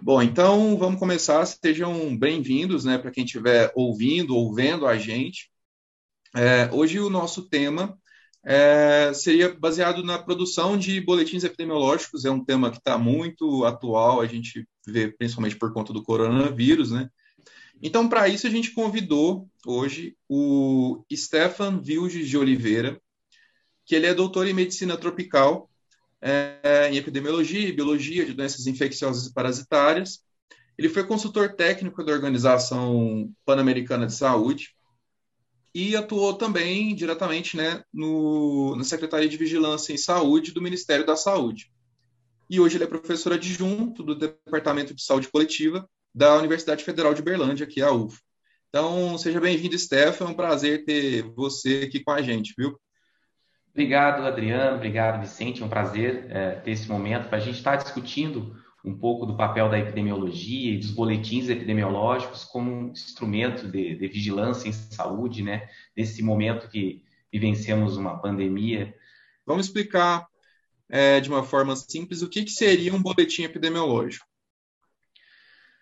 Bom, então vamos começar. Sejam bem-vindos, né, para quem estiver ouvindo ou vendo a gente. É, hoje o nosso tema é, seria baseado na produção de boletins epidemiológicos. É um tema que está muito atual, a gente vê principalmente por conta do coronavírus, né? Então, para isso, a gente convidou hoje o Stefan Vilges de Oliveira, que ele é doutor em medicina tropical é, em epidemiologia e biologia de doenças infecciosas e parasitárias. Ele foi consultor técnico da Organização Pan-Americana de Saúde e atuou também diretamente né, no, na Secretaria de Vigilância em Saúde do Ministério da Saúde. E hoje ele é professor adjunto do Departamento de Saúde Coletiva da Universidade Federal de Berlândia, que é a UF. Então, seja bem-vindo, Stefan. É um prazer ter você aqui com a gente, viu? Obrigado, Adriano. Obrigado, Vicente. É um prazer é, ter esse momento para a gente estar tá discutindo um pouco do papel da epidemiologia e dos boletins epidemiológicos como instrumento de, de vigilância em saúde, né? Nesse momento que vivenciamos uma pandemia. Vamos explicar é, de uma forma simples o que, que seria um boletim epidemiológico.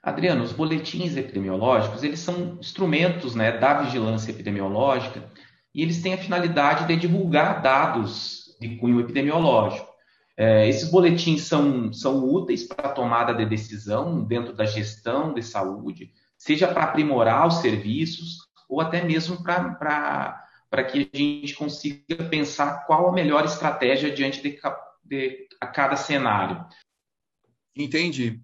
Adriano, os boletins epidemiológicos, eles são instrumentos né, da vigilância epidemiológica e eles têm a finalidade de divulgar dados de cunho epidemiológico. É, esses boletins são, são úteis para a tomada de decisão dentro da gestão de saúde, seja para aprimorar os serviços ou até mesmo para que a gente consiga pensar qual a melhor estratégia diante de, de a cada cenário. Entendi.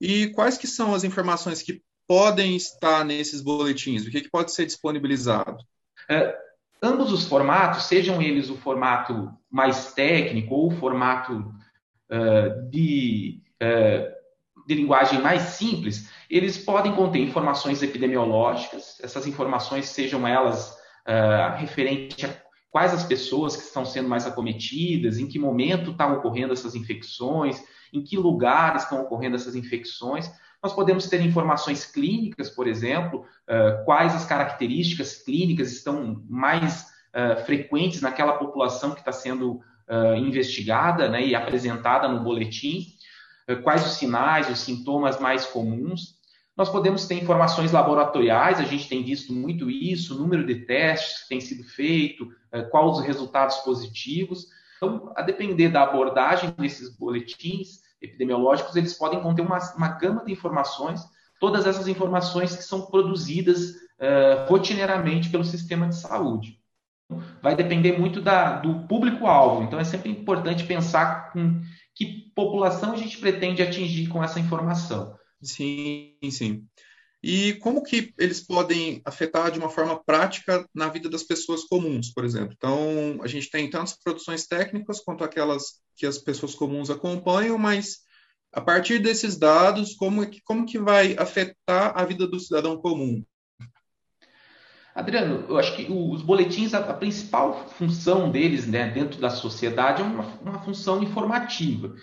E quais que são as informações que podem estar nesses boletins? O que, que pode ser disponibilizado? É, ambos os formatos, sejam eles o formato mais técnico ou o formato uh, de, uh, de linguagem mais simples, eles podem conter informações epidemiológicas, essas informações sejam elas uh, referentes a quais as pessoas que estão sendo mais acometidas, em que momento estão ocorrendo essas infecções, em que lugares estão ocorrendo essas infecções. Nós podemos ter informações clínicas, por exemplo, quais as características clínicas estão mais frequentes naquela população que está sendo investigada né, e apresentada no boletim, quais os sinais, os sintomas mais comuns. Nós podemos ter informações laboratoriais, a gente tem visto muito isso, número de testes que tem sido feito, quais os resultados positivos. Então, a depender da abordagem desses boletins, epidemiológicos, eles podem conter uma, uma gama de informações, todas essas informações que são produzidas uh, rotineiramente pelo sistema de saúde. Vai depender muito da, do público-alvo, então é sempre importante pensar com que população a gente pretende atingir com essa informação. Sim, sim. E como que eles podem afetar de uma forma prática na vida das pessoas comuns, por exemplo? Então, a gente tem tantas produções técnicas quanto aquelas que as pessoas comuns acompanham, mas a partir desses dados, como, que, como que vai afetar a vida do cidadão comum? Adriano, eu acho que os boletins, a, a principal função deles né, dentro da sociedade é uma, uma função informativa.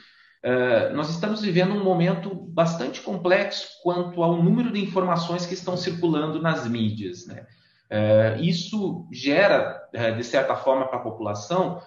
Uh, nós estamos vivendo um momento bastante complexo quanto ao número de informações que estão circulando nas mídias. Né? Uh, isso gera, uh, de certa forma, para a população,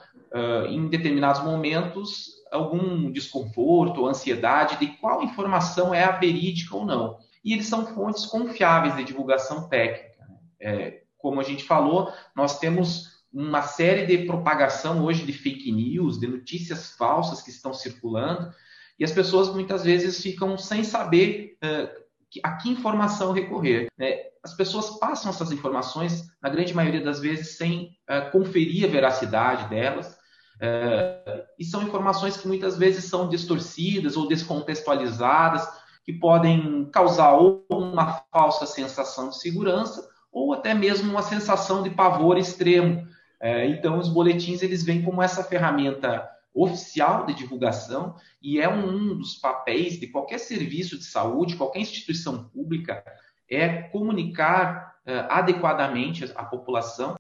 em determinados momentos, algum desconforto ansiedade de qual informação é a verídica ou não. E eles são fontes confiáveis de divulgação técnica. Né? É, como a gente falou, nós temos uma série de propagação hoje de fake news, de notícias falsas que estão circulando, e as pessoas muitas vezes ficam sem saber uh, a que informação recorrer. Né? As pessoas passam essas informações, na grande maioria das vezes, sem uh, conferir a veracidade delas, uh, e são informações que muitas vezes são distorcidas ou descontextualizadas, que podem causar ou uma falsa sensação de segurança, ou até mesmo uma sensação de pavor extremo, então, os boletins eles vêm como essa ferramenta oficial de divulgação e é um dos papéis de qualquer serviço de saúde, qualquer instituição pública, é comunicar uh, adequadamente a população.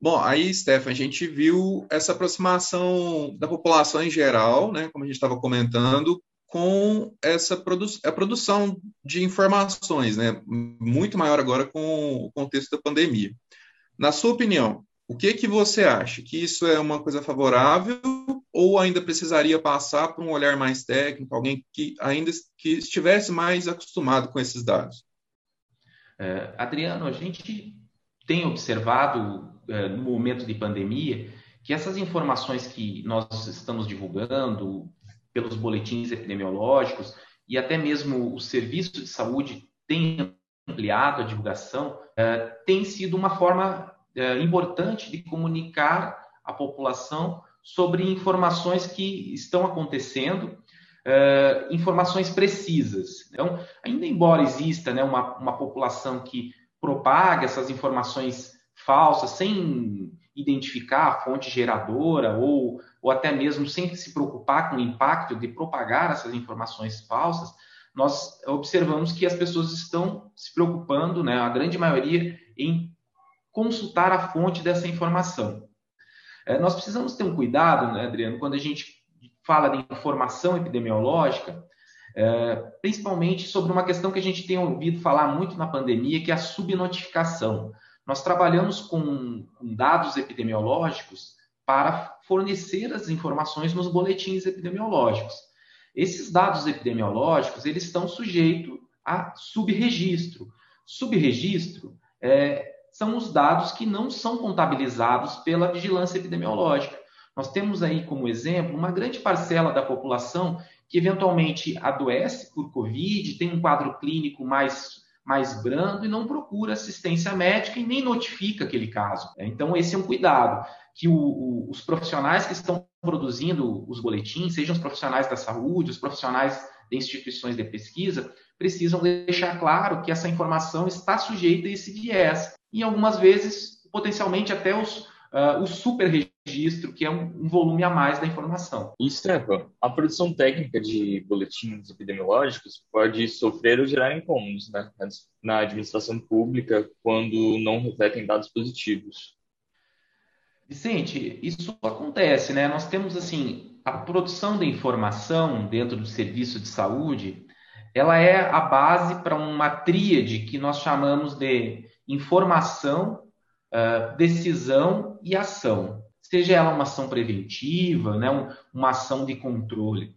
Bom, aí, Stefan, a gente viu essa aproximação da população em geral, né, como a gente estava comentando, com essa produ a produção de informações, né, muito maior agora com o contexto da pandemia. Na sua opinião, O que que você acha? Que isso é uma coisa favorável ou ainda precisaria passar por um olhar mais técnico, alguém que ainda que estivesse mais acostumado com esses dados? É, Adriano, a gente tem observado é, no momento de pandemia que essas informações que nós estamos divulgando pelos boletins epidemiológicos e até mesmo o serviço de saúde tem ampliado a divulgação, é, tem sido uma forma é, importante de comunicar à população sobre informações que estão acontecendo, é, informações precisas. Então, ainda embora exista né, uma, uma população que propaga essas informações falsas sem identificar a fonte geradora ou, ou até mesmo sem se preocupar com o impacto de propagar essas informações falsas, nós observamos que as pessoas estão se preocupando, né, a grande maioria, em consultar a fonte dessa informação. É, nós precisamos ter um cuidado, né, Adriano, quando a gente fala de informação epidemiológica, é, principalmente sobre uma questão que a gente tem ouvido falar muito na pandemia, que é a subnotificação. Nós trabalhamos com, com dados epidemiológicos para fornecer as informações nos boletins epidemiológicos. Esses dados epidemiológicos eles estão sujeitos a subregistro. Subregistro é, são os dados que não são contabilizados pela vigilância epidemiológica. Nós temos aí como exemplo uma grande parcela da população que eventualmente adoece por Covid, tem um quadro clínico mais mais brando e não procura assistência médica e nem notifica aquele caso. Então, esse é um cuidado que o, o, os profissionais que estão produzindo os boletins, sejam os profissionais da saúde, os profissionais de instituições de pesquisa, precisam deixar claro que essa informação está sujeita a esse viés. E algumas vezes, potencialmente, até os, uh, o superregistro, que é um, um, volume a mais da informação. E, Stefan, a produção técnica de boletins epidemiológicos pode sofrer ou gerar incômodos né, na administração pública quando não refletem dados positivos. Vicente, isso acontece, né? Nós temos, assim, a produção de informação dentro do serviço de saúde, ela é a base para uma tríade que nós chamamos de informação, uh, decisão e ação. Seja ela uma ação preventiva, né, uma ação de controle.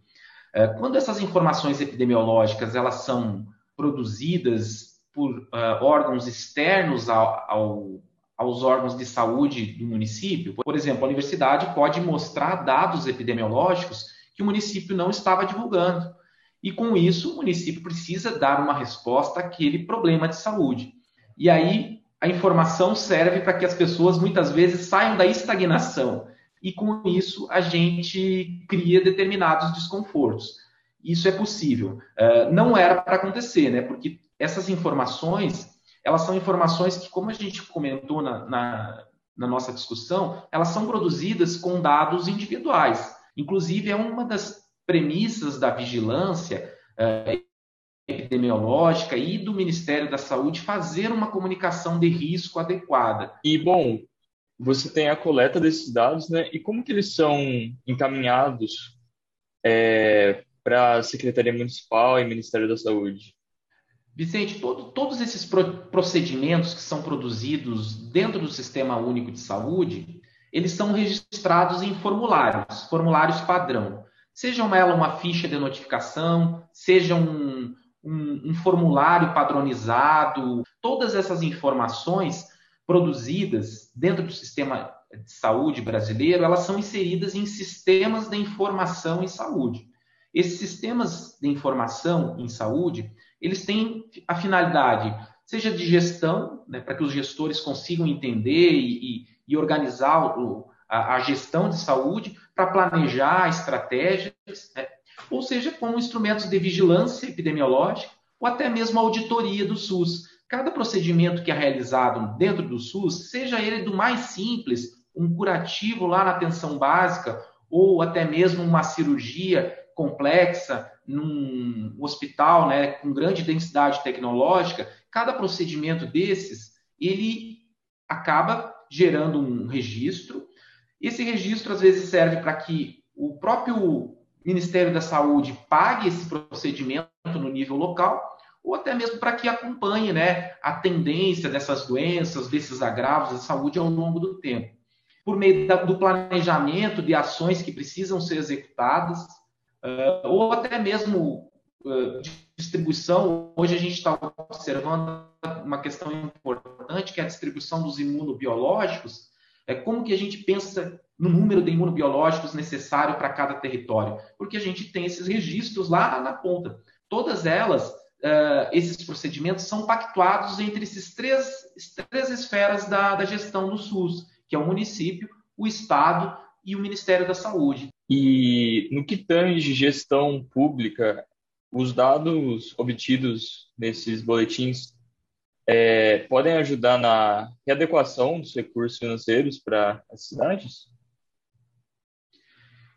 Uh, quando essas informações epidemiológicas elas são produzidas por uh, órgãos externos ao, ao, aos órgãos de saúde do município, por exemplo, a universidade pode mostrar dados epidemiológicos que o município não estava divulgando. E com isso, o município precisa dar uma resposta àquele problema de saúde. E aí a informação serve para que as pessoas muitas vezes saiam da estagnação. E com isso a gente cria determinados desconfortos. Isso é possível. Uh, não era para acontecer, né? Porque essas informações, elas são informações que, como a gente comentou na, na, na nossa discussão, elas são produzidas com dados individuais. Inclusive, é uma das premissas da vigilância uh, epidemiológica e do Ministério da Saúde fazer uma comunicação de risco adequada. E, bom, você tem a coleta desses dados, né? E como que eles são encaminhados é, para a Secretaria Municipal e Ministério da Saúde? Vicente, todo, todos esses procedimentos que são produzidos dentro do Sistema Único de Saúde, eles são registrados em formulários, formulários padrão. Seja ela uma ficha de notificação, seja um, um, um formulário padronizado, todas essas informações produzidas dentro do sistema de saúde brasileiro, elas são inseridas em sistemas de informação em saúde. Esses sistemas de informação em saúde, eles têm a finalidade, seja de gestão, né, para que os gestores consigam entender e, e, e organizar o, a, a, gestão de saúde, para planejar estratégias, né, ou seja, como instrumentos de vigilância epidemiológica ou até mesmo auditoria do SUS. Cada procedimento que é realizado dentro do SUS, seja ele do mais simples, um curativo lá na atenção básica, ou até mesmo uma cirurgia complexa num hospital né, com grande densidade tecnológica, cada procedimento desses, ele acaba gerando um registro. Esse registro, às vezes, serve para que o próprio Ministério da Saúde pague esse procedimento no nível local, ou até mesmo para que acompanhe né, a tendência dessas doenças, desses agravos da saúde ao longo do tempo. por meio do planejamento de ações que precisam ser executadas, ou até mesmo distribuição. Hoje a gente está observando uma questão importante, que é a distribuição dos imunobiológicos. É como que a gente pensa no número de imunobiológicos necessário para cada território? Porque a gente tem esses registros lá na ponta. Todas elas, uh, esses procedimentos são pactuados entre esses três, três esferas da, da gestão do SUS que é o município, o Estado e o Ministério da Saúde. E no que tange gestão pública, os dados obtidos nesses boletins é, podem ajudar na readequação dos recursos financeiros para as cidades?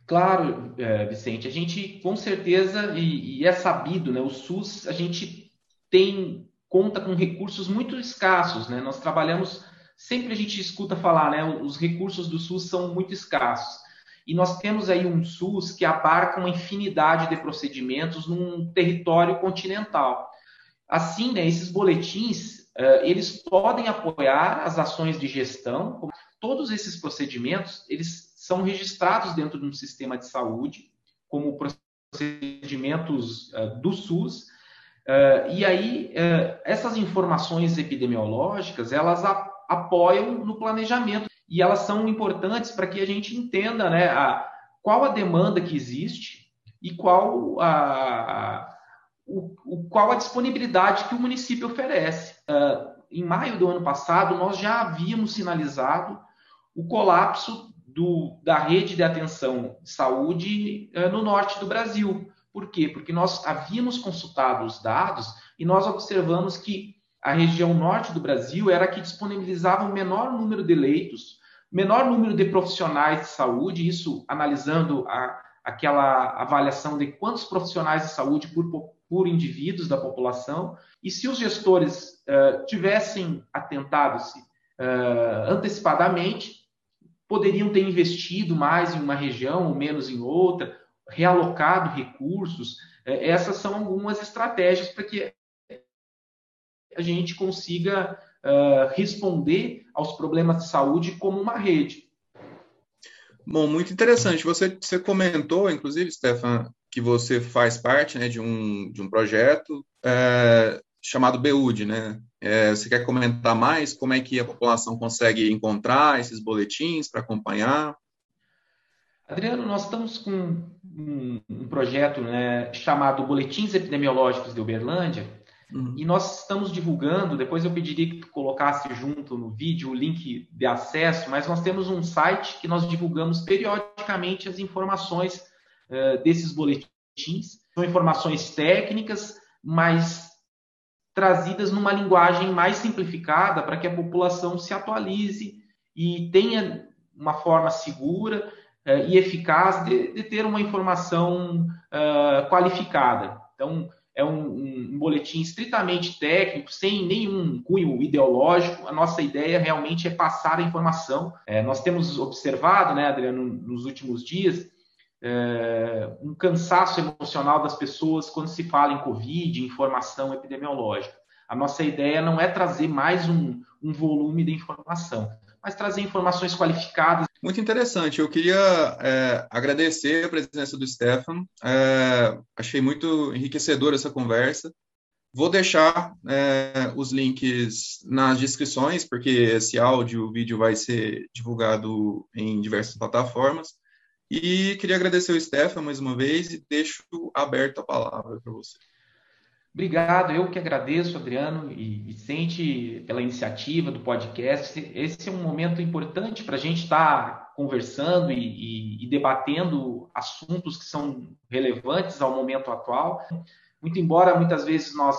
Claro, é, Vicente, a gente com certeza, e, e, é sabido, né, o SUS, a gente tem, conta com recursos muito escassos, né? Nós trabalhamos sempre a gente escuta falar, né? Os recursos do SUS são muito escassos. E nós temos aí um SUS que abarca uma infinidade de procedimentos num território continental. Assim, né, esses boletins, uh, eles podem apoiar as ações de gestão. Todos esses procedimentos, eles são registrados dentro de um sistema de saúde, como procedimentos uh, do SUS, uh, e aí essas informações epidemiológicas, elas apoiam no planejamento e elas são importantes para que a gente entenda né, a, qual a demanda que existe e qual a o, o, qual a disponibilidade que o município oferece. Uh, em maio do ano passado, nós já havíamos sinalizado o colapso do, da rede de atenção de saúde uh, no norte do Brasil. Por quê? Porque nós havíamos consultado os dados e nós observamos que a região norte do Brasil era a que disponibilizava o menor número de leitos, menor número de profissionais de saúde, isso analisando a, aquela avaliação de quantos profissionais de saúde por, por indivíduos da população, e se os gestores uh, tivessem atentado-se uh, antecipadamente, poderiam ter investido mais em uma região ou menos em outra, realocado recursos. Uh, essas são algumas estratégias para que a gente consiga responder aos problemas de saúde como uma rede. Bom, muito interessante. Você, você comentou, inclusive, Stefan, que você faz parte né, de, um, de um projeto é, chamado BEUD, né? É, você quer comentar mais como é que a população consegue encontrar esses boletins para acompanhar? Adriano, nós estamos com um, um projeto né, chamado Boletins Epidemiológicos de Uberlândia, Uhum. E nós estamos divulgando, depois eu pediria que tu colocasse junto no vídeo o link de acesso, mas nós temos um site que nós divulgamos periodicamente as informações uh, desses boletins. São informações técnicas, mas trazidas numa linguagem mais simplificada para que a população se atualize e tenha uma forma segura uh, e eficaz de, de, ter uma informação uh, qualificada. Então, é um, um, boletim estritamente técnico, sem nenhum cunho ideológico. A nossa ideia realmente é passar a informação. É, nós temos observado, né, Adriano, nos últimos dias, é, um cansaço emocional das pessoas quando se fala em Covid, informação epidemiológica. A nossa ideia não é trazer mais um, um volume de informação, mas trazer informações qualificadas. Muito interessante. Eu queria é, agradecer a presença do Stefan. É, achei muito enriquecedora essa conversa. Vou deixar é, os links nas descrições, porque esse áudio, o vídeo vai ser divulgado em diversas plataformas. E queria agradecer o Stefan mais uma vez e deixo aberto a palavra para você. Obrigado, eu que agradeço, Adriano e Vicente, pela iniciativa do podcast. Esse é um momento importante para a gente estar tá conversando e, e, e, debatendo assuntos que são relevantes ao momento atual. Muito embora muitas vezes nós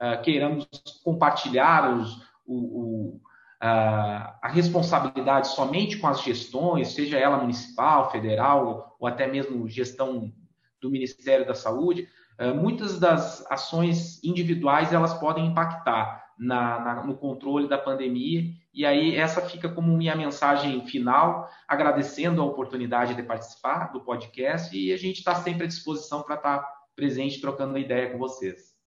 uh, queiramos compartilhar os, o, o, uh, a responsabilidade somente com as gestões, seja ela municipal, federal ou até mesmo gestão do Ministério da Saúde, muitas das ações individuais elas podem impactar na, na, no controle da pandemia e aí essa fica como minha mensagem final, agradecendo a oportunidade de participar do podcast e a gente está sempre à disposição para estar tá presente trocando ideia com vocês.